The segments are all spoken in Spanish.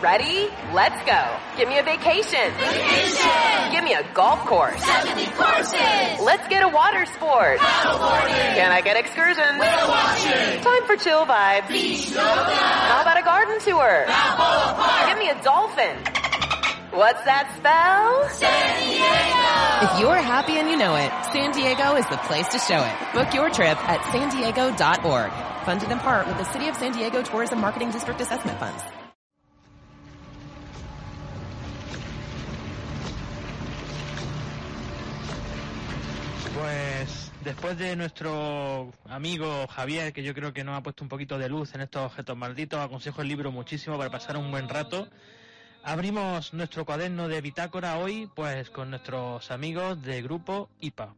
Ready? Let's go. Give me a vacation. Vacation! Give me a golf course. 70 courses! Let's get a water sport. Paddleboarding! Can I get excursions? Whale watching! Time for chill vibes. Beach yoga! How about a garden tour? Balboa Park! Give me a dolphin. What's that spell? San Diego! If you're happy and you know it, San Diego is the place to show it. Book your trip at san diego.org. Funded in part with the City of San Diego Tourism Marketing District Assessment Funds. Pues después de nuestro amigo Javier, que yo creo que nos ha puesto un poquito de luz en estos objetos malditos, aconsejo el libro muchísimo para pasar un buen rato. Abrimos nuestro cuaderno de bitácora hoy, pues con nuestros amigos de grupo IPA.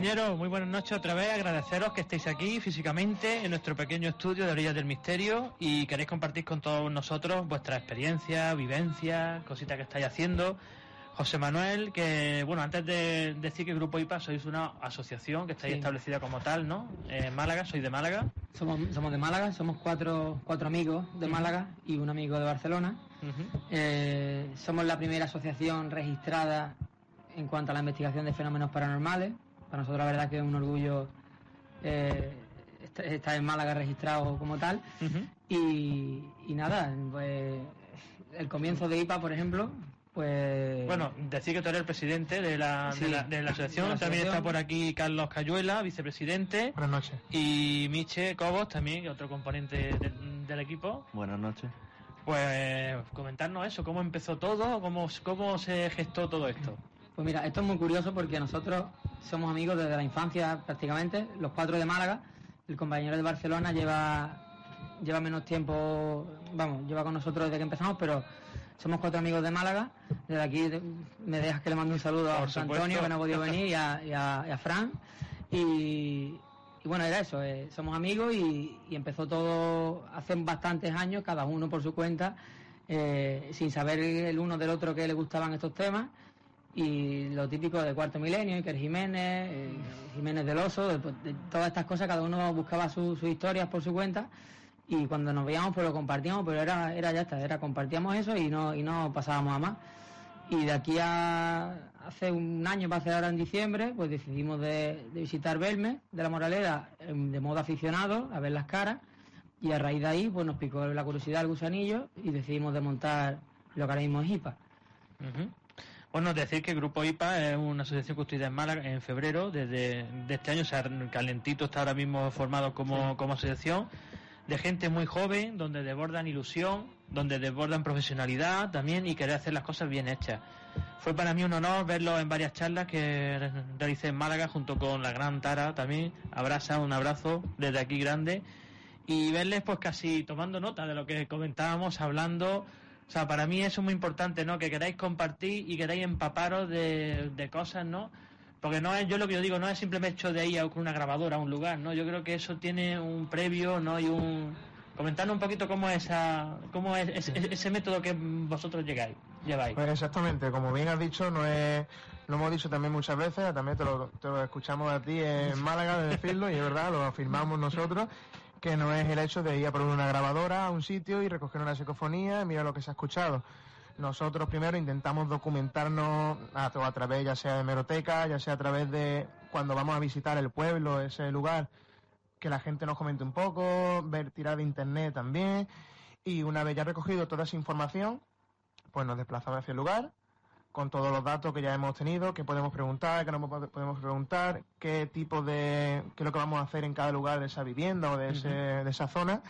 Compañeros, muy buenas noches otra vez. Agradeceros que estéis aquí físicamente en nuestro pequeño estudio de Orillas del Misterio y queréis compartir con todos nosotros vuestra experiencia, vivencia, cositas que estáis haciendo. José Manuel, que bueno, antes de decir que Grupo IPA sois una asociación que estáis Sí. establecida como tal, ¿no? En Málaga, sois de Málaga. Somos, somos de Málaga, somos cuatro, cuatro amigos de Málaga y un amigo de Barcelona. Ujú. Eh, somos la primera asociación registrada en cuanto a la investigación de fenómenos paranormales. Para nosotros la verdad que es un orgullo eh, est- estar en Málaga registrado como tal. Y, y nada, pues el comienzo de IPA, por ejemplo, pues... Bueno, decir que tú eres el presidente de la, de la, de la asociación. de la También asociación. está por aquí Carlos Cayuela, vicepresidente. Buenas noches. Y Miche Cobos también, otro componente de- del equipo. Buenas noches. Pues comentarnos eso, cómo empezó todo, cómo, cómo se gestó todo esto. Pues mira, esto es muy curioso porque nosotros somos amigos desde la infancia prácticamente, los cuatro de Málaga. El compañero de Barcelona lleva, lleva menos tiempo, vamos, lleva con nosotros desde que empezamos, pero somos cuatro amigos de Málaga. Desde aquí me dejas que le mande un saludo a José. Antonio, que no ha podido venir, y a, y a- y a Fran. Y, y bueno, era eso, eh, somos amigos y, y empezó todo hace bastantes años, cada uno por su cuenta, eh, sin saber el uno del otro que le gustaban estos temas y lo típico de Cuarto Milenio, Iker Jiménez, eh, Jiménez del Oso, todas estas cosas, cada uno buscaba su- sus historias por su cuenta y cuando nos veíamos pues lo compartíamos, pero era, era ya está, era compartíamos eso y no, y no pasábamos a más. Y de aquí a hace un año, va a ser ahora en diciembre, pues decidimos de, visitar Belme de la Moraleda em, de modo aficionado, a ver las caras y a raíz de ahí pues nos picó la curiosidad el gusanillo y decidimos de montar lo que ahora mismo es IPA. Ujú. Bueno, decir que Grupo IPA es una asociación construida en Málaga en febrero desde de este año, o sea, calentito está ahora mismo formado como, como asociación de gente muy joven, donde desbordan ilusión, donde desbordan profesionalidad también y querer hacer las cosas bien hechas. Fue para mí un honor verlo en varias charlas que re- realicé en Málaga junto con la gran Tara también. Abraza, un abrazo desde aquí grande. Y verles pues casi tomando nota de lo que comentábamos, hablando. O sea, para mí eso es muy importante, ¿no? Que queráis compartir y queráis empaparos de, de cosas, ¿no? Porque no es, yo lo que yo digo, no es simplemente hecho de ir a con una grabadora a un lugar, ¿no? Yo creo que eso tiene un previo, ¿no? Y un... Comentarnos un poquito cómo es, esa, cómo es ese, ese método que vosotros llegáis, lleváis. Pues exactamente, como bien has dicho, no es, lo hemos dicho también muchas veces, también te lo, te lo escuchamos a ti en Málaga de decirlo y es verdad, lo afirmamos nosotros, que no es el hecho de ir a por una grabadora a un sitio y recoger una psicofonía y mirar lo que se ha escuchado. Nosotros primero intentamos documentarnos a, a través ya sea de meroteca, ya sea a través de cuando vamos a visitar el pueblo, ese lugar, que la gente nos comente un poco, ver tirar de internet también. Y una vez ya recogido toda esa información, pues nos desplazamos hacia el lugar con todos los datos que ya hemos tenido, que podemos preguntar, que no po- podemos preguntar, qué tipo de, qué es lo que vamos a hacer en cada lugar de esa vivienda o de, ese- de esa zona.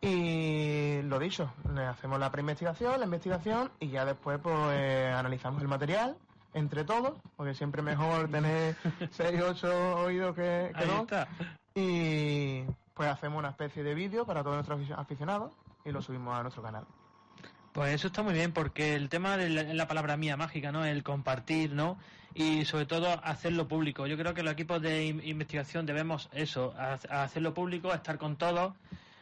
Y lo dicho, le hacemos la preinvestigación, la investigación y ya después pues analizamos el material entre todos, porque siempre es mejor tener seis, ocho oídos que, que dos. Y pues hacemos una especie de vídeo para todos nuestros afici- aficionados y lo subimos a nuestro canal. Pues eso está muy bien, porque el tema de la, la, palabra mía mágica, ¿no? El compartir, ¿no? Y sobre todo hacerlo público. Yo creo que los equipos de investigación debemos eso, hacerlo público, estar con todos,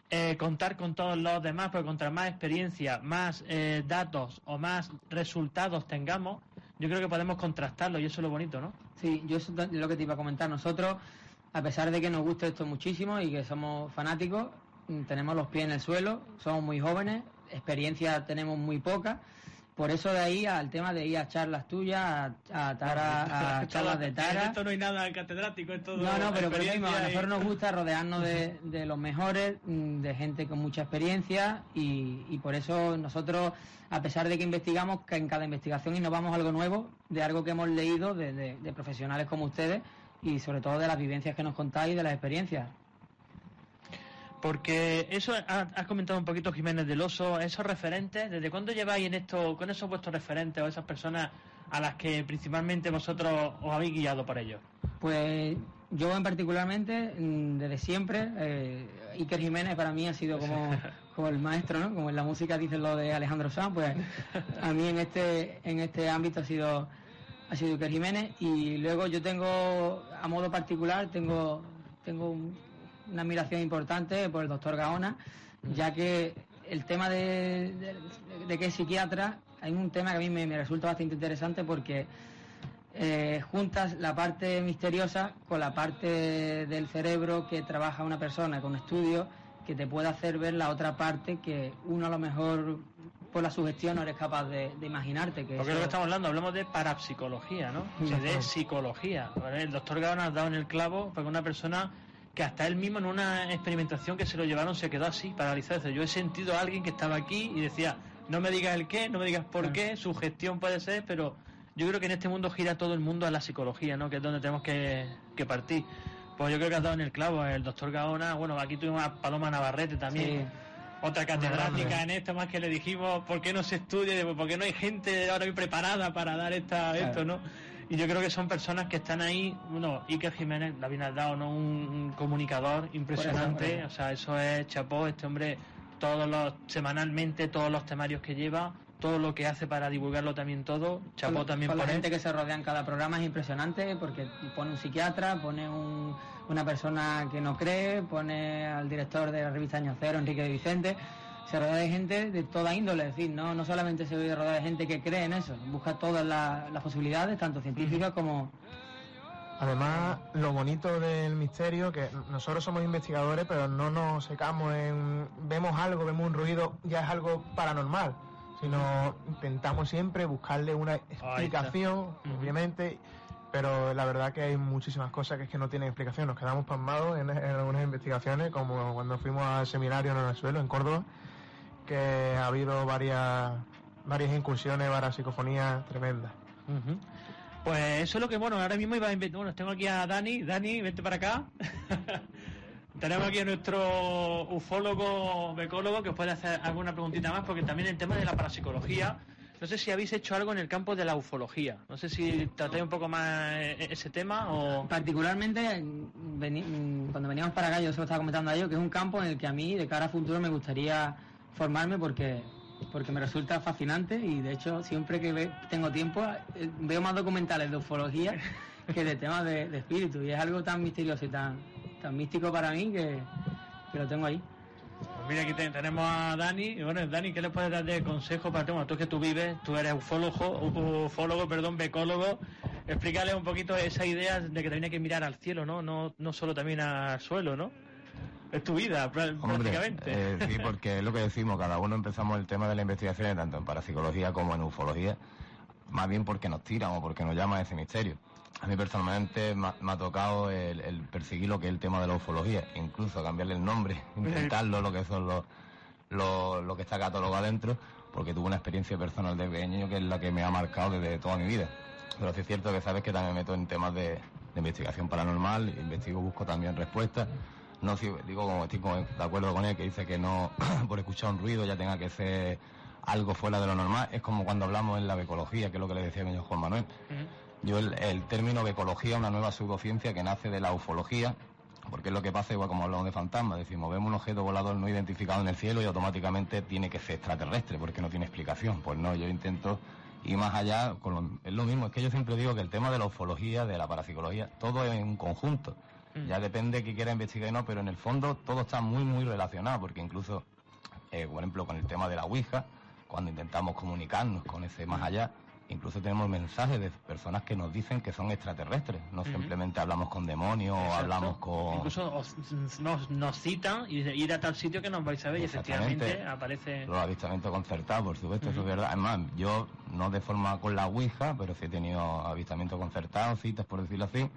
eh, contar con todos los demás, porque contra más experiencia, más eh, datos o más resultados tengamos, yo creo que podemos contrastarlo y eso es lo bonito, ¿no? Sí, yo eso es lo que te iba a comentar. Nosotros, a pesar de que nos gusta esto muchísimo y que somos fanáticos, mm, tenemos los pies en el suelo, somos muy jóvenes, experiencia tenemos muy poca. Por eso de ahí al tema de ir a charlas tuyas, a, tara, a charlas de Tara. Esto no hay nada catedrático, es todo. No, no, pero, mismo, a nosotros nos gusta rodearnos de, de, los mejores, mm, de gente con mucha experiencia y, y, por eso nosotros, a pesar de que investigamos, que en cada investigación innovamos algo nuevo, de algo que hemos leído de, de profesionales como ustedes y sobre todo de las vivencias que nos contáis y de las experiencias. Porque eso has comentado un poquito Jiménez del Oso, esos referentes, ¿desde cuándo lleváis en esto, con esos vuestros referentes o esas personas a las que principalmente vosotros os habéis guiado por ellos? Pues yo en particularmente, mm, desde siempre, eh, Iker Jiménez para mí ha sido como, como el maestro, ¿no? Como en la música dicen lo de Alejandro Sanz, pues a mí en este, en este ámbito ha sido, ha sido Iker Jiménez y luego yo tengo, a modo particular, tengo, tengo un, una admiración importante por el doctor Gaona, ya que el tema de, que es psiquiatra hay un tema que a mí me, resulta bastante interesante porque eh, juntas la parte misteriosa con la parte del cerebro que trabaja una persona con estudios que te puede hacer ver la otra parte que uno a lo mejor por la sugestión no eres capaz de, imaginarte. Que Porque es lo que estamos hablando, hablamos de parapsicología, ¿no? de psicología. El doctor Gaona ha dado en el clavo porque una persona que hasta él mismo en una experimentación que se lo llevaron se quedó así, paralizado. Yo he sentido a alguien que estaba aquí y decía, no me digas el qué, no me digas por qué, su gestión puede ser, pero yo creo que en este mundo gira todo el mundo a la psicología, ¿no? Que es donde tenemos que, partir. Pues yo creo que has dado en el clavo, el doctor Gaona, bueno, aquí tuvimos a Paloma Navarrete también. Otra catedrática en esto, más que le dijimos, ¿por qué no se estudia? ¿Por qué no hay gente ahora preparada para dar esta, esto, no? Y yo creo que son personas que están ahí, bueno, Iker Jiménez, David dado ¿no? Un, comunicador impresionante, o sea, eso es chapó, este hombre, todos los, semanalmente, todos los temarios que lleva, todo lo que hace para divulgarlo también todo, chapó también por la gente que se rodea en cada programa es impresionante porque pone un psiquiatra, pone una persona que no cree, pone al director de la revista Año Cero, Enrique Vicente, se rodea de gente de toda índole, es decir, no, no solamente se rodea de gente que cree en eso, busca todas las posibilidades, tanto científicas como... Además, lo bonito del misterio, que nosotros somos investigadores, pero no nos secamos en... Vemos algo, vemos un ruido, ya es algo paranormal, sino intentamos siempre buscarle una explicación, obviamente, pero la verdad que hay muchísimas cosas que es que no tienen explicación. Nos quedamos pasmados en, algunas investigaciones, como cuando fuimos al seminario en el suelo, en Córdoba, que ha habido varias, varias incursiones, varias psicofonías tremendas. Pues eso es lo que, bueno, ahora mismo iba a invitar, bueno, tengo aquí a Dani, Dani, vente para acá. Tenemos aquí a nuestro ufólogo, becólogo, que os puede hacer alguna preguntita más, porque también el tema de la parapsicología, no sé si habéis hecho algo en el campo de la ufología. No sé si tratáis un poco más e-, ese tema o... Particularmente, cuando veníamos para acá, yo se lo estaba comentando a ellos, que es un campo en el que a mí, de cara a futuro, me gustaría formarme porque porque me resulta fascinante y de hecho siempre que tengo tiempo eh, veo más documentales de ufología que de temas de, espíritu y es algo tan misterioso y tan, tan místico para mí que, lo tengo ahí. Pues mira, aquí tenemos a Dani. Y bueno, Dani, ¿qué le puedes dar de consejo para tema? Tú que tú vives, tú eres ufólogo, ufólogo, perdón, becólogo. Explícale un poquito esa idea de que también hay que mirar al cielo, ¿no? No, no solo también al suelo, ¿no? Es tu vida, prácticamente. Eh, sí, porque es lo que decimos, cada uno empezamos el tema de la investigación tanto en parapsicología como en ufología, más bien porque nos tiran o porque nos llama ese misterio. A mí personalmente me ha, tocado el, perseguir lo que es el tema de la ufología, incluso cambiarle el nombre, intentarlo, lo que son los, lo, que está catalogado adentro, porque tuve una experiencia personal de pequeño que es la que me ha marcado desde toda mi vida. Pero sí es cierto que sabes que también me meto en temas de, de investigación paranormal, investigo, busco también respuestas no digo como estoy de acuerdo con él que dice que no por escuchar un ruido ya tenga que ser algo fuera de lo normal. Es como cuando hablamos en la becología que es lo que le decía a Juan Manuel. Yo el, término becología una nueva pseudociencia que nace de la ufología Porque es lo que pasa, igual como hablamos de fantasmas, decimos, vemos un objeto volador no identificado en el cielo y automáticamente tiene que ser extraterrestre, porque no tiene explicación. Pues no, yo intento ir más allá, con lo- es lo mismo, es que yo siempre digo que el tema de la ufología, de la parapsicología, todo es un conjunto. Mm. Ya depende de qué quiera investigar y no, pero en el fondo todo está muy, muy relacionado, porque incluso, eh, por ejemplo, con el tema de la Ouija, cuando intentamos comunicarnos con ese más allá, incluso tenemos mensajes de personas que nos dicen que son extraterrestres, no simplemente hablamos con demonios o hablamos con... Incluso os- nos, nos citan y de ir a tal sitio que nos vais a ver y efectivamente aparece... Los avistamientos concertados, por supuesto, eso es verdad. Además, yo no de forma con la Ouija, pero sí he tenido avistamientos concertados, citas, por decirlo así.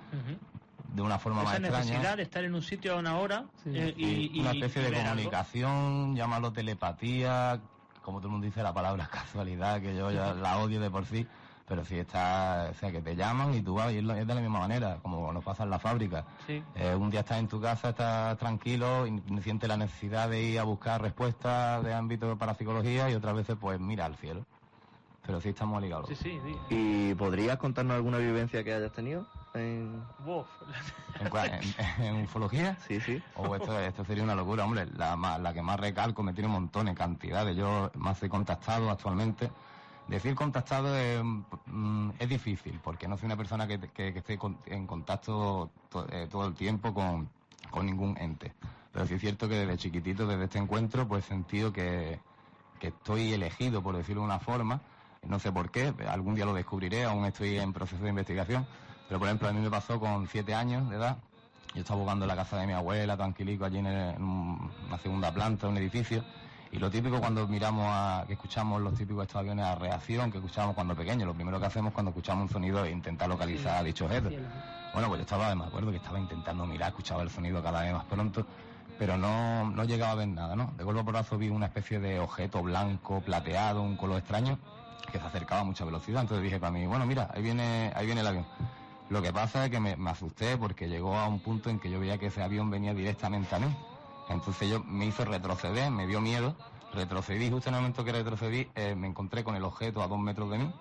De una forma Esa más extraña. necesidad de estar en un sitio a una hora Sí. eh, y, una especie y de ver algo. comunicación, llámalo telepatía, como todo el mundo dice la palabra casualidad, que yo ya la odio de por sí, pero sí está, o sea, que te llaman y tú vas y es de la misma manera, como nos pasa en la fábrica. Sí. Eh, un día estás en tu casa, estás tranquilo y sientes la necesidad de ir a buscar respuestas de ámbito para psicología y otras veces pues mira al cielo. Pero sí estamos ligados. Sí, sí, sí. ¿Y podrías contarnos alguna vivencia que hayas tenido? En... Uf. ¿En, cuál? ¿En- en ufología? Sí, sí. Oh, esto, esto sería una locura, hombre. La, la que más recalco, me tiene un montón, en cantidades. Yo más he contactado actualmente. Decir contactado es, mm, es difícil, porque no soy una persona que, que- que esté con- en contacto to- eh, todo el tiempo con, con ningún ente. Pero sí es cierto que desde chiquitito, desde este encuentro, pues he sentido que, que estoy elegido, por decirlo de una forma. No sé por qué, algún día lo descubriré, aún estoy en proceso de investigación. Pero, por ejemplo, a mí me pasó con siete años de edad. Yo estaba jugando en la casa de mi abuela, tranquilico, allí en, una segunda planta, un edificio. Y lo típico cuando miramos a, que escuchamos los típicos estos aviones a reacción que escuchábamos cuando pequeños, lo primero que hacemos cuando escuchamos un sonido es intentar localizar a dicho objeto. Bueno, pues yo estaba, me acuerdo que estaba intentando mirar, escuchaba el sonido cada vez más pronto, pero no, no llegaba a ver nada, ¿no? De golpe porrazo vi una especie de objeto blanco, plateado, un color extraño, que se acercaba a mucha velocidad. Entonces dije para mí, bueno, mira, ahí viene, ahí viene el avión. Lo que pasa es que me, asusté porque llegó a un punto en que yo veía que ese avión venía directamente a mí. Entonces yo me hizo retroceder, me dio miedo, retrocedí, justo en el momento que retrocedí eh, me encontré con el objeto a dos metros de mí,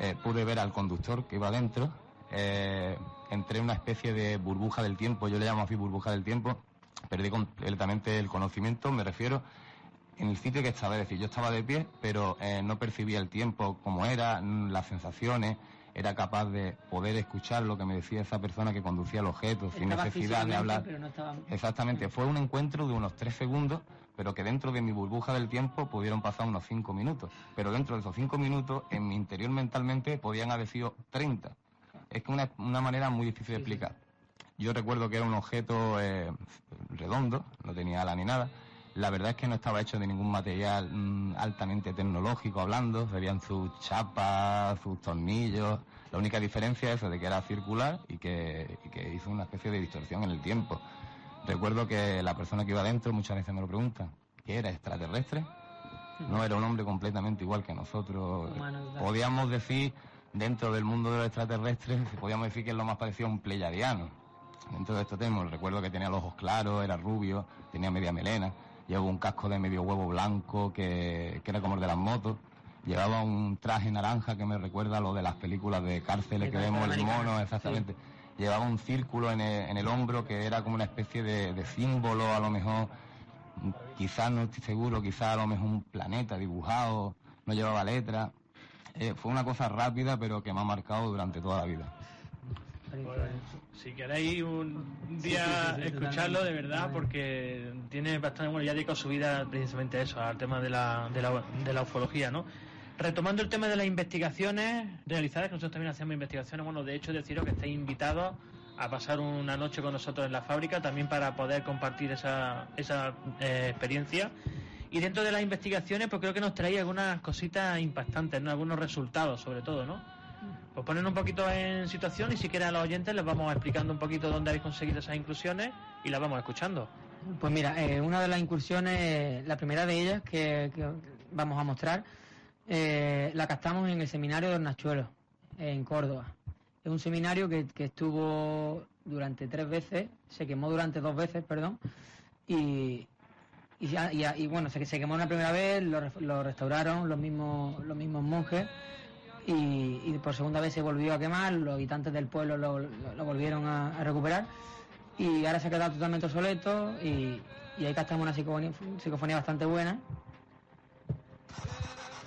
eh, pude ver al conductor que iba adentro, eh, entré en una especie de burbuja del tiempo, yo le llamo así burbuja del tiempo, perdí completamente el conocimiento, me refiero en el sitio que estaba, es decir, yo estaba de pie, pero eh, no percibía el tiempo como era, mm, las sensaciones, era capaz de poder escuchar lo que me decía esa persona que conducía el objeto, sin Estaba necesidad de hablar. pero no estaba- Exactamente, fue un encuentro de unos tres segundos, pero que dentro de mi burbuja del tiempo pudieron pasar unos cinco minutos. Pero dentro de esos cinco minutos, en mi interior mentalmente, podían haber sido 30. Es que una, una manera muy difícil de explicar. Yo recuerdo que era un objeto eh, redondo, no tenía ala ni nada. La verdad es que no estaba hecho de ningún material mm, altamente tecnológico hablando, serían sus chapas, sus tornillos. La única diferencia es eso, de que era circular y que, y que hizo una especie de distorsión en el tiempo. Recuerdo que la persona que iba adentro muchas veces me lo pregunta, ¿qué era extraterrestre? No era un hombre completamente igual que nosotros. Podíamos decir, dentro del mundo de los extraterrestres, podíamos decir que es lo más parecido a un pleyadiano. Dentro de estos temas, recuerdo que tenía los ojos claros, era rubio, tenía media melena, llevaba un casco de medio huevo blanco que, que era como el de las motos, llevaba un traje naranja que me recuerda a lo de las películas de cárceles que vemos, el mono, exactamente. Llevaba un círculo en el, en el hombro que era como una especie de, de símbolo, a lo mejor, quizás no estoy seguro, quizás a lo mejor un planeta dibujado, no llevaba letra. Eh, fue una cosa rápida, pero que me ha marcado durante toda la vida. Si queréis un día Sí, sí, sí, sí, escucharlo de verdad, porque tiene bastante, bueno, ya dedicó su vida precisamente a eso, al tema de la, de la, de la ufología, ¿no? Retomando el tema de las investigaciones realizadas, que nosotros también hacemos investigaciones, bueno, de hecho deciros que estáis invitados a pasar una noche con nosotros en la fábrica, también para poder compartir esa, esa eh, experiencia. Y dentro de las investigaciones, pues creo que nos traía algunas cositas impactantes, ¿no? Algunos resultados, sobre todo, ¿no? Pues ponen un poquito en situación y si quieren a los oyentes les vamos explicando un poquito dónde habéis conseguido esas inclusiones y las vamos escuchando. Pues mira, eh, una de las incursiones, la primera de ellas que, que vamos a mostrar, eh, la captamos en el seminario de Hornachuelos, en Córdoba. Es un seminario que, estuvo durante tres veces, se quemó durante dos veces, perdón, y, y, y y bueno, se, se quemó una primera vez, lo, lo restauraron los mismos, los mismos monjes, y, y por segunda vez se volvió a quemar, los habitantes del pueblo lo, lo- lo volvieron a, a recuperar. y ahora se ha quedado totalmente obsoleto y, y ahí captamos una psicofonía, psicofonía bastante buena.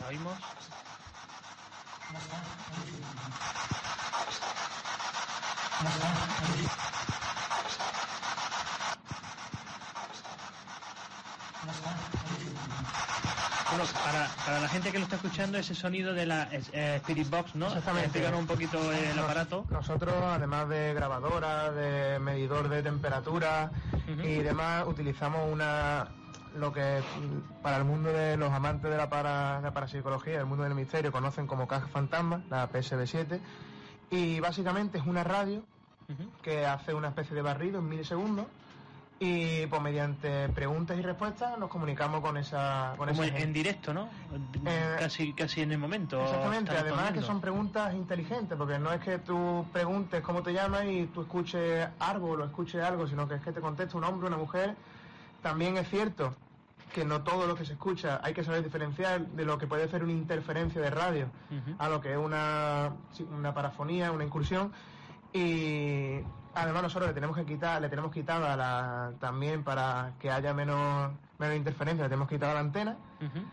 ¿La oímos? Para, para la gente que lo está escuchando, ese sonido de la eh, Spirit Box, ¿no? Exactamente. Explícanos un poquito el Nos- aparato. Nosotros, además de grabadora, de medidor de temperatura y demás, utilizamos una lo que mm, para el mundo de los amantes de la, para, la parapsicología, el mundo del misterio, conocen como caja fantasma, la PSB7, y básicamente es una radio que hace una especie de barrido en milisegundos y pues mediante preguntas y respuestas nos comunicamos con esa con Como esa en, directo, ¿no? Eh, casi, casi en el momento. Exactamente, además que son preguntas inteligentes, porque no es que tú preguntes cómo te llamas y tú escuches árbol o escuches algo, sino que es que te contesta un hombre, una mujer. También es cierto que no todo lo que se escucha hay que saber diferenciar de lo que puede ser una interferencia de radio a lo que es una, una parafonía, una incursión. Y además nosotros le tenemos que quitar, le tenemos quitada la, también para que haya menos, menos interferencia, le tenemos quitada la antena. Ujú.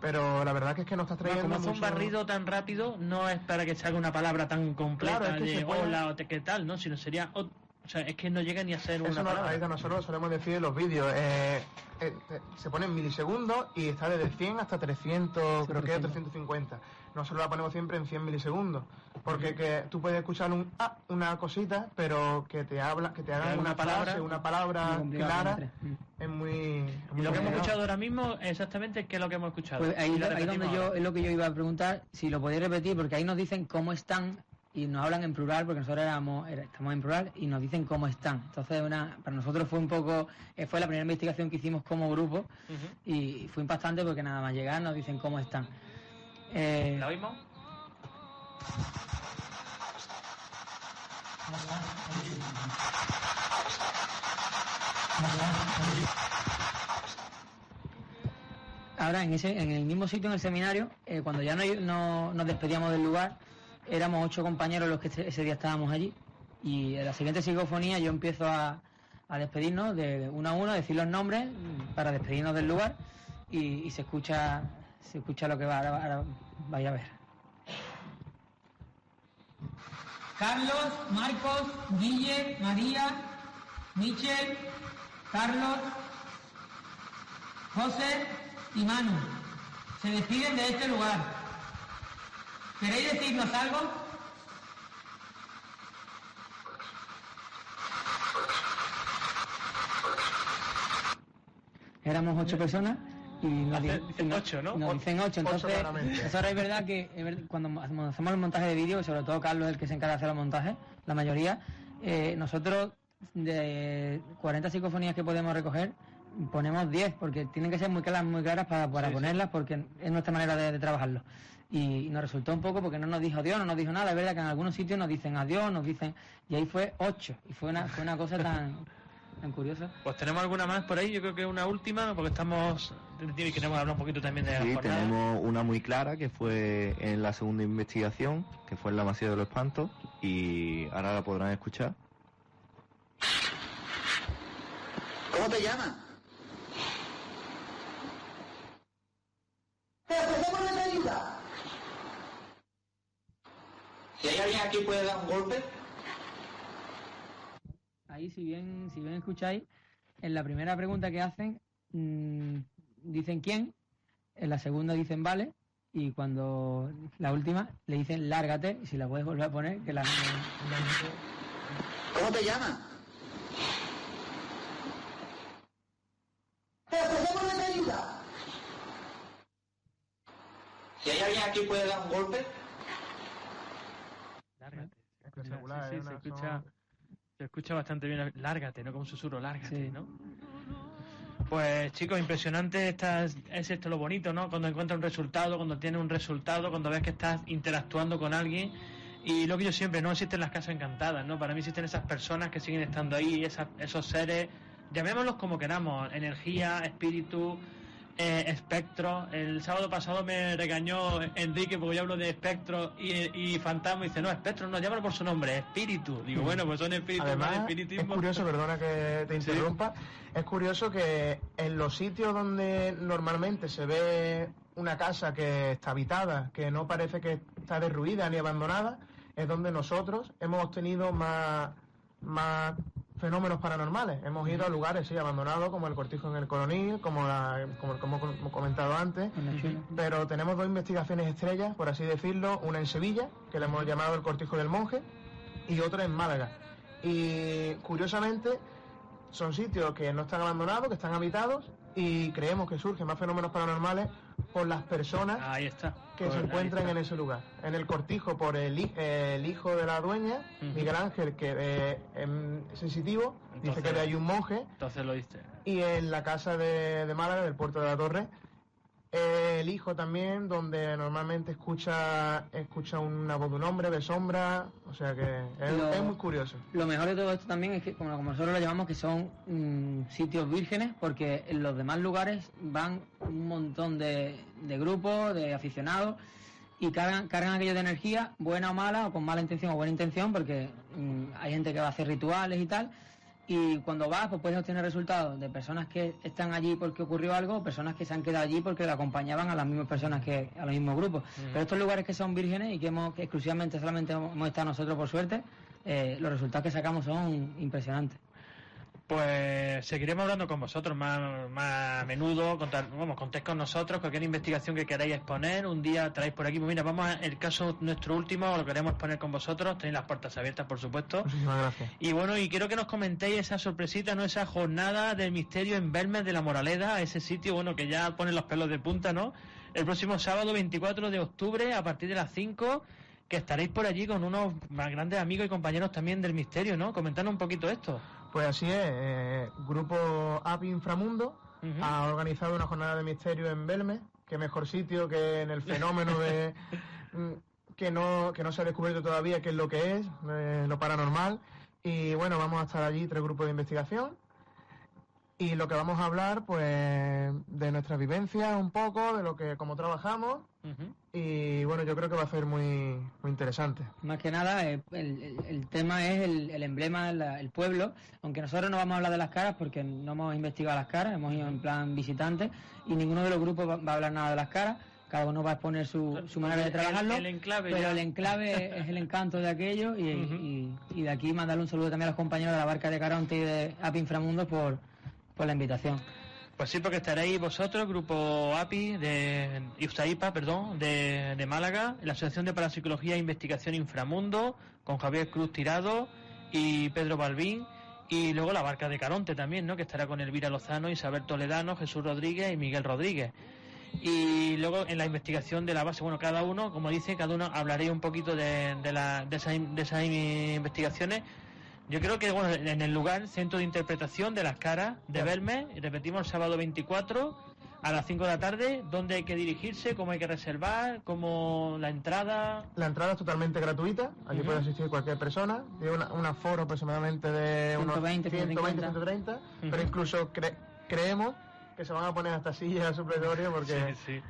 Pero la verdad que es que nos está trayendo como hace un mucho- barrido tan rápido, no es para que salga una palabra tan completa Claro, es que de puede- hola o te- qué tal, ¿no? Sino sería. o, o sea, es que no llega ni a ser Eso una no, palabra. nosotros solemos decir en los vídeos, eh, eh, se pone en milisegundos y está desde 100 hasta 300, creo que es 350. Nosotros la ponemos siempre en 100 milisegundos, porque que tú puedes escuchar un ah, una cosita, pero que te habla, que te hagan haga una, una palabra, una palabra clara, es muy, es Y lo que hemos escuchado ahora mismo, exactamente, ¿qué es lo que hemos escuchado? Pues ahí, ahí donde yo, es lo que yo iba a preguntar, si lo podéis repetir, porque ahí nos dicen cómo están y nos hablan en plural, porque nosotros éramos, estamos en plural y nos dicen cómo están. Entonces, una, para nosotros fue un poco, eh, fue la primera investigación que hicimos como grupo y fue impactante porque nada más llegar nos dicen cómo están. Eh, ¿La oímos? Ahora, en, ese, en el mismo sitio, en el seminario, eh, cuando ya no, no- nos despedíamos del lugar, éramos ocho compañeros los que ese, día estábamos allí. Y en la siguiente psicofonía yo empiezo a, a despedirnos de uno a uno, a decir los nombres mm, para despedirnos del lugar y, se escucha se escucha lo que va. Ahora vaya a ver. Carlos, Marcos, Guille, María, Michel, Carlos, José y Manu se despiden de este lugar. ¿Queréis decirnos algo? Éramos ocho personas y nos, dicen ocho, ¿no? nos dicen ocho. Ocho Entonces, nosotros es verdad que es cuando hacemos el montaje de vídeo, sobre todo Carlos es el que se encarga de hacer los montajes, la mayoría, eh, nosotros de 40 psicofonías que podemos recoger, ponemos 10, porque tienen que ser muy claras, muy claras para, para Sí, sí. ponerlas, porque es nuestra manera de, de trabajarlo. Y nos resultó un poco porque no nos dijo adiós, no nos dijo nada. Es verdad que en algunos sitios nos dicen adiós, nos dicen. Y ahí fue 8. Y fue una, fue una cosa tan, tan curiosa. Pues tenemos alguna más por ahí, yo creo que una última, porque estamos. Y queremos hablar un poquito también de la Sí, jornada. tenemos una muy clara que fue en la segunda investigación, que fue en la Masía de los Espantos, y ahora la podrán escuchar. ¿Cómo te llamas? ¿Te ofrecemos nuestra ayuda? Si hay alguien aquí puede dar un golpe. Ahí, si bien, si bien escucháis, en la primera pregunta que hacen, mm, dicen quién, en la segunda dicen vale, y cuando la última le dicen lárgate, y si la puedes volver a poner, que la. ¿Cómo te llamas? ¿Te ofrecemos nuestra ayuda? Si hay alguien aquí puede dar un golpe. Lárgate. Sí, sí, se Una- escucha, son- se escucha bastante bien. Lárgate, ¿no? Como un susurro, lárgate, Sí. ¿no? Pues chicos, impresionante estas, es esto lo bonito, ¿no? Cuando encuentras un resultado, cuando tienes un resultado, cuando ves que estás interactuando con alguien. Y lo que yo siempre, no existen las casas encantadas, ¿no? Para mí existen esas personas que siguen estando ahí, esas- esos seres, llamémoslos como queramos, energía, espíritu, eh, espectro. El sábado pasado me regañó Enrique porque yo hablo de espectro y, y fantasma y dice, no, espectro no, llámalo por su nombre, espíritu. Digo, bueno, pues son espíritus, Además, más es curioso, perdona que te Sí. interrumpa, es curioso que en los sitios donde normalmente se ve una casa que está habitada, que no parece que está derruida ni abandonada, es donde nosotros hemos obtenido más, más fenómenos paranormales. Hemos ido a lugares, sí, abandonados, como el cortijo en el Coronil, como, la, como, como comentado antes, pero tenemos dos investigaciones estrellas, por así decirlo, una en Sevilla, que le hemos llamado el cortijo del monje, y otra en Málaga. Y curiosamente son sitios que no están abandonados, que están habitados y creemos que surgen más fenómenos paranormales por las personas Ahí está. que se encuentran en ese lugar. En el cortijo por el, el hijo de la dueña. Miguel Ángel, que eh, es sensitivo, dice que ahí un monje, Entonces lo diste. y en la casa de, de Málaga, del puerto de la Torre, eh, el hijo también, donde normalmente escucha escucha una voz de un hombre, de sombra, o sea que es, Lo- es muy curioso. Lo mejor de todo esto también es que, como, como nosotros lo llamamos, que son mm, sitios vírgenes, porque en los demás lugares van un montón de, de grupos, de aficionados, y cargan, cargan aquello de energía, buena o mala, o con mala intención o buena intención, porque mm, hay gente que va a hacer rituales y tal, y cuando vas, pues puedes obtener resultados de personas que están allí porque ocurrió algo, personas que se han quedado allí porque le acompañaban a las mismas personas que a los mismos grupos. Pero estos lugares que son vírgenes y que hemos que exclusivamente solamente hemos hemos estado nosotros por suerte, eh, los resultados que sacamos son impresionantes. Pues seguiremos hablando con vosotros más, más a menudo, contar, vamos, contéis con nosotros, cualquier investigación que queráis exponer, un día traéis por aquí, pues mira, vamos a, el caso nuestro último, lo queremos exponer con vosotros, tenéis las puertas abiertas, por supuesto. Muchísimas gracias. Y bueno, y quiero que nos comentéis esa sorpresita, ¿no? Esa jornada del misterio en Belmes de la Moraleda, ese sitio, bueno, que ya pone los pelos de punta, ¿no? El próximo sábado 24 de octubre, a partir de las 5, que estaréis por allí con unos más grandes amigos y compañeros también del misterio, ¿no? Comentadnos un poquito esto. Pues así es, eh, Grupo API Inframundo Ujú. ha organizado una jornada de misterio en Belme, qué mejor sitio que en el fenómeno de mm, que no que no se ha descubierto todavía qué es lo que es, eh, lo paranormal. Y bueno, vamos a estar allí tres grupos de investigación. Y lo que vamos a hablar, pues, de nuestras vivencias un poco, de lo que, cómo trabajamos. Y bueno, yo creo que va a ser muy, muy interesante. Más que nada, eh, el, el- el tema es el, el emblema, la- el pueblo, aunque nosotros no vamos a hablar de las caras porque no hemos investigado las caras, hemos ido en plan visitante y ninguno de los grupos va, va a hablar nada de las caras, cada uno va a exponer su, su manera de trabajarlo, el enclave pero ya. el enclave es el encanto de aquello y, y- y de aquí mandarle un saludo también a los compañeros de la barca de Caronte y de Api Inframundos por, por la invitación. Pues sí, porque estaréis vosotros, Grupo API de IFTAIPA, perdón, de, de Málaga, la Asociación de Parapsicología e Investigación Inframundo, con Javier Cruz Tirado y Pedro Balbín, y luego la barca de Caronte también, ¿no? Que estará con Elvira Lozano, Isabel Toledano, Jesús Rodríguez y Miguel Rodríguez. Y luego en la investigación de la base, bueno, cada uno, como dice, cada uno hablaré un poquito de, de, la- de esas, de esas investigaciones. Yo creo que bueno, en el lugar, centro de interpretación de las caras de Claro. Belme, y repetimos el sábado 24 a las 5 de la tarde, dónde hay que dirigirse, cómo hay que reservar, cómo la entrada. La entrada es totalmente gratuita, allí Ujú. puede asistir cualquier persona, tiene una- un aforo aproximadamente de unos 120, 120, 150. 130, pero incluso cre- creemos que se van a poner hasta sillas supletorias porque, sí.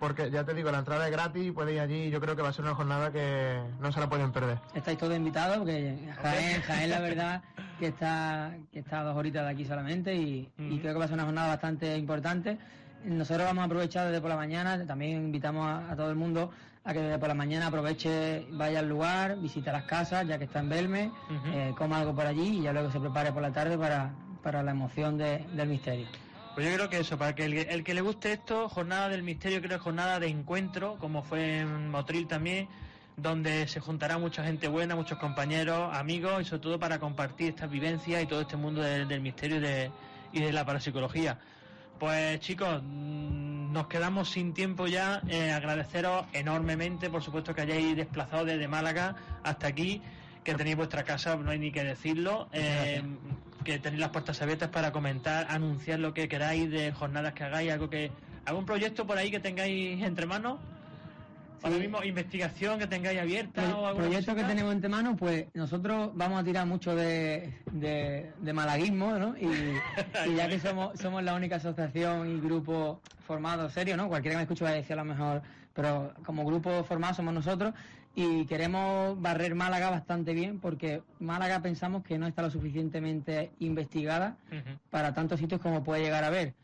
Porque ya te digo, la entrada es gratis y puedes ir allí y yo creo que va a ser una jornada que no se la pueden perder. Estáis todos invitados porque Jaén, Jaén la verdad que está, que está a dos horitas de aquí solamente y, creo que va a ser una jornada bastante importante. Nosotros vamos a aprovechar desde por la mañana, también invitamos a, a todo el mundo a que desde por la mañana aproveche, vaya al lugar, visite las casas, ya que está en Belme, eh, coma algo por allí y ya luego se prepare por la tarde para, para la emoción de- del misterio. Pues yo creo que eso, para que el, el que le guste esto, jornada del misterio, creo que es jornada de encuentro, como fue en Motril también, donde se juntará mucha gente buena, muchos compañeros, amigos, y sobre todo para compartir estas vivencias y todo este mundo del, del misterio y de, y de la parapsicología. Pues chicos, mm, nos quedamos sin tiempo ya. Eh, agradeceros enormemente, por supuesto, que hayáis desplazado desde Málaga hasta aquí, que tenéis vuestra casa, no hay ni que decirlo. Eh, que tenéis las puertas abiertas para comentar, anunciar lo que queráis de jornadas que hagáis, algo que algún proyecto por ahí que tengáis entre manos. Ahora mismo, investigación que tengáis abierta El o proyecto que tenemos entre manos, pues nosotros vamos a tirar mucho de, de, de malaguismo, ¿no? Y, y ya que somos, somos la única asociación y grupo formado serio, ¿no? Cualquiera que me escuche va a decir a lo mejor, pero como grupo formado somos nosotros y queremos barrer Málaga bastante bien porque Málaga pensamos que no está lo suficientemente investigada para tantos sitios como puede llegar a ver.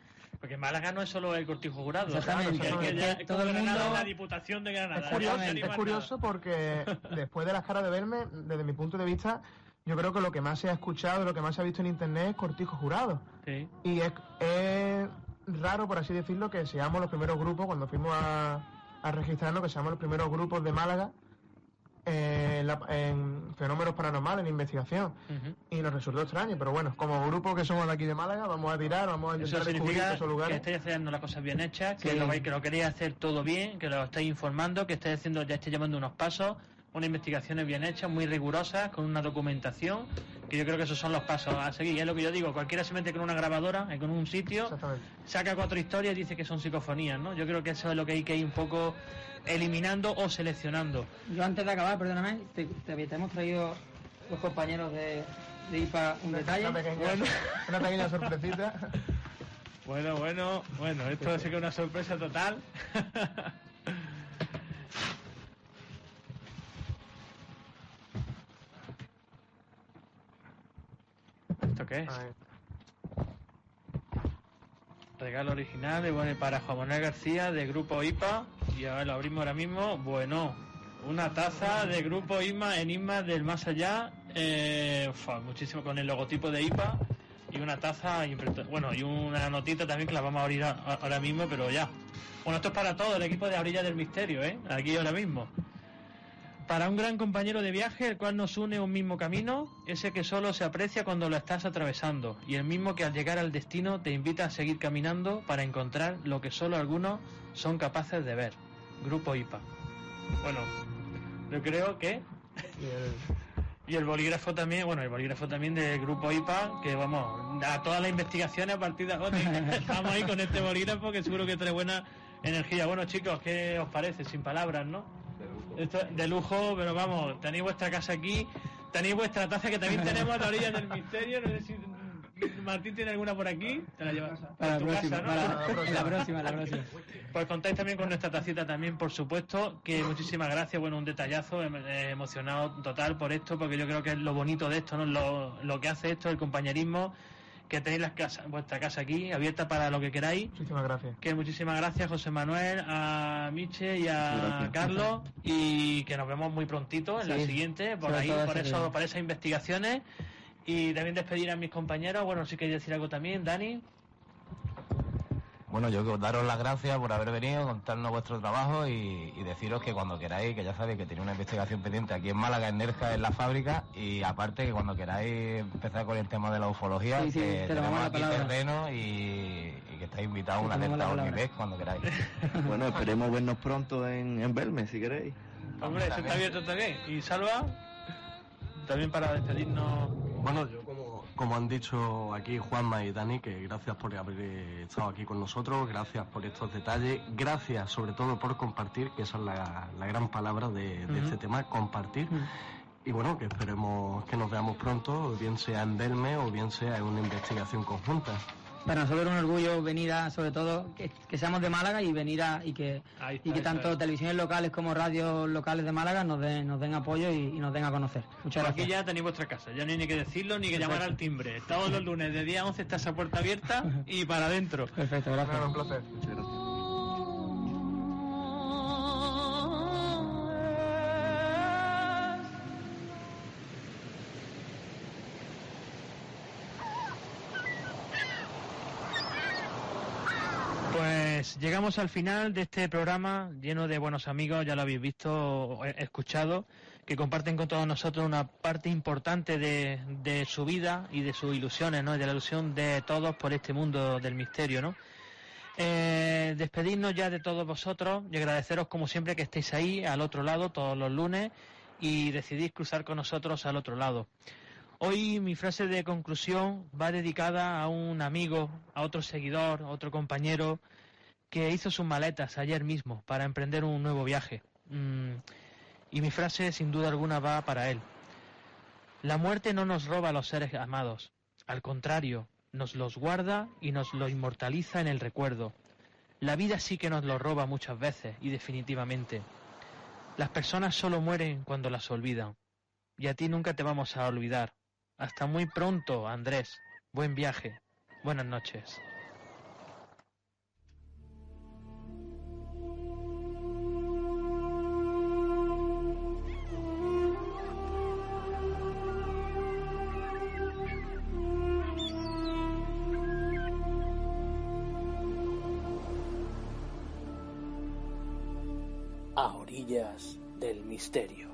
Porque Málaga no es solo el cortijo jurado. Exactamente, ¿sabes? Que- que es Todo el Granada, mundo- la Diputación de Granada. Es curioso, es curioso porque después de las caras de verme, desde mi punto de vista, yo creo que lo que más se ha escuchado, lo que más se ha visto en internet es cortijo jurado. Sí. Y es, es raro, por así decirlo, que seamos los primeros grupos, cuando fuimos a, a registrarnos, que seamos los primeros grupos de Málaga eh, en, la- en fenómenos paranormales, en investigación. Y nos resultó extraño, pero bueno, como grupo que somos de aquí de Málaga, vamos a tirar, vamos a intentar descubrir esos que lugares. estáis haciendo las cosas bien hechas, que, Sí. lo, que lo queréis hacer todo bien, que lo estáis informando, que estáis haciendo, ya estáis llevando unos pasos, unas investigaciones bien hechas, muy rigurosas, con una documentación, que yo creo que esos son los pasos a seguir. Y es lo que yo digo, cualquiera se mete con una grabadora, eh, con un sitio, saca cuatro historias y dice que son psicofonías, ¿no? Yo creo que eso es lo que hay que ir un poco eliminando o seleccionando. Yo antes de acabar, perdóname, te, te- te hemos traído los compañeros de, de IPA un detalle. Una pequeña, una pequeña sorpresita. Bueno, bueno, bueno, esto sí que es una sorpresa total. Regalo original de bueno, para Juan Manuel García de Grupo IPA. Y ahora lo abrimos ahora mismo. Bueno, una taza de Grupo IMA en IMA del Más Allá. eh, muchísimo con el logotipo de IPA. Y una taza, impre- bueno, y una notita también que la vamos a abrir a- ahora mismo, pero ya. Bueno, esto es para todo el equipo de Abrilla del Misterio, ¿eh? Aquí ahora mismo. Para un gran compañero de viaje, el cual nos une un mismo camino, ese que solo se aprecia cuando lo estás atravesando, y el mismo que al llegar al destino te invita a seguir caminando para encontrar lo que solo algunos son capaces de ver. Grupo IPA. Bueno, yo creo que... Y el- bolígrafo también, bueno, el bolígrafo también del grupo IPA, que vamos, a todas las investigaciones a partir de ahora estamos ahí con este bolígrafo que seguro que trae buena energía. Bueno chicos, ¿qué os parece? Sin palabras, ¿no? Esto es de lujo, pero vamos, tenéis vuestra casa aquí, tenéis vuestra taza que también tenemos a la orilla del misterio, no sé si Martín tiene alguna por aquí, te la llevas Para tu próxima, casa, ¿no? para la próxima, la próxima. Pues contáis también con nuestra tacita también, por supuesto, que muchísimas gracias, bueno, un detallazo, em- eh, emocionado total por esto, porque yo creo que es lo bonito de esto, ¿no? Lo, lo que hace esto, el compañerismo, que tenéis las casas, vuestra casa aquí, abierta para lo que queráis. Muchísimas gracias. Que muchísimas gracias José Manuel, a Miche y a Gracias. Carlos y que nos vemos muy prontito en la Sí, siguiente, por sobre ahí, por eso que- por esas investigaciones y también despedir a mis compañeros. Bueno, si queréis decir algo también, Dani. Bueno, yo que os daros las gracias por haber venido, contarnos vuestro trabajo y, y deciros que cuando queráis, que ya sabéis que tenéis una investigación pendiente aquí en Málaga, en Nerja, en la fábrica, y aparte que cuando queráis empezar con el tema de la ufología, Sí, sí, que te tenemos aquí palabra. terreno y, y que estáis invitados a una alerta. Ornivex cuando queráis. Bueno, esperemos vernos pronto en, en Belme, si queréis. Hombre, eso está abierto también. Y Salva, también para despedirnos. Bueno, yo como, han dicho aquí Juanma y Dani, que gracias por haber eh, estado aquí con nosotros, gracias por estos detalles, gracias sobre todo por compartir, que esa es la, la gran palabra de, este tema, compartir. Y bueno, que esperemos que nos veamos pronto, bien sea en Belme o bien sea en una investigación conjunta. Para nosotros es un orgullo venir a, sobre todo, que, que seamos de Málaga y venir a, y que, está, y que tanto es. televisiones locales como radios locales de Málaga nos den, nos den apoyo y, y nos den a conocer. Muchas Pues aquí ya tenéis vuestra casa, ya no hay ni que decirlo ni que Perfecto. llamar al timbre. Todos los lunes de día 11 está esa puerta abierta y para adentro. Perfecto, gracias. Un placer. Pues llegamos al final de este programa lleno de buenos amigos, ya lo habéis visto o e- escuchado, que comparten con todos nosotros una parte importante de, de su vida y de sus ilusiones, ¿no? Y de la ilusión de todos por este mundo del misterio, ¿no? Eh, despedirnos ya de todos vosotros y agradeceros como siempre que estéis ahí al otro lado todos los lunes y decidís cruzar con nosotros al otro lado. Hoy mi frase de conclusión va dedicada a un amigo, a otro seguidor, a otro compañero que hizo sus maletas ayer mismo para emprender un nuevo viaje. Mm, y mi frase sin duda alguna va para él. La muerte no nos roba a los seres amados, al contrario, nos los guarda y nos los inmortaliza en el recuerdo. La vida sí que nos lo roba muchas veces y definitivamente. Las personas solo mueren cuando las olvidan. Y a ti nunca te vamos a olvidar. Hasta muy pronto, Andrés. Buen viaje. Buenas noches. A orillas del misterio.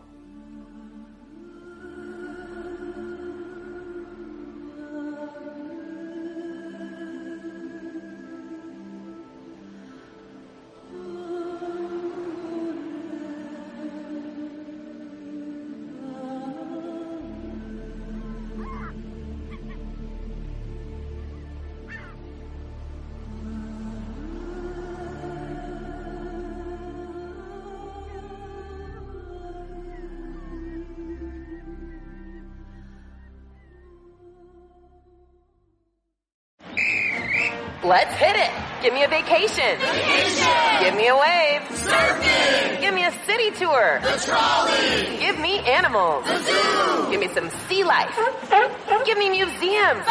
Let's hit it. Give me a vacation. Vacation. Give me a wave. Surfing. Give me a city tour. The Trolley. Give me animals. The zoo. Give me some sea life. Give me museums.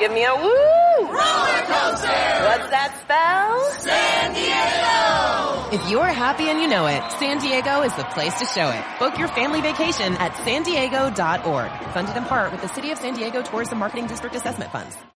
Give me a woo. Roller coaster. What's that spell? San Diego! If you're happy and you know it, San Diego is the place to show it. Book your family vacation at san diego.org. Funded in part with the City of San Diego Tourism Marketing District Assessment Funds.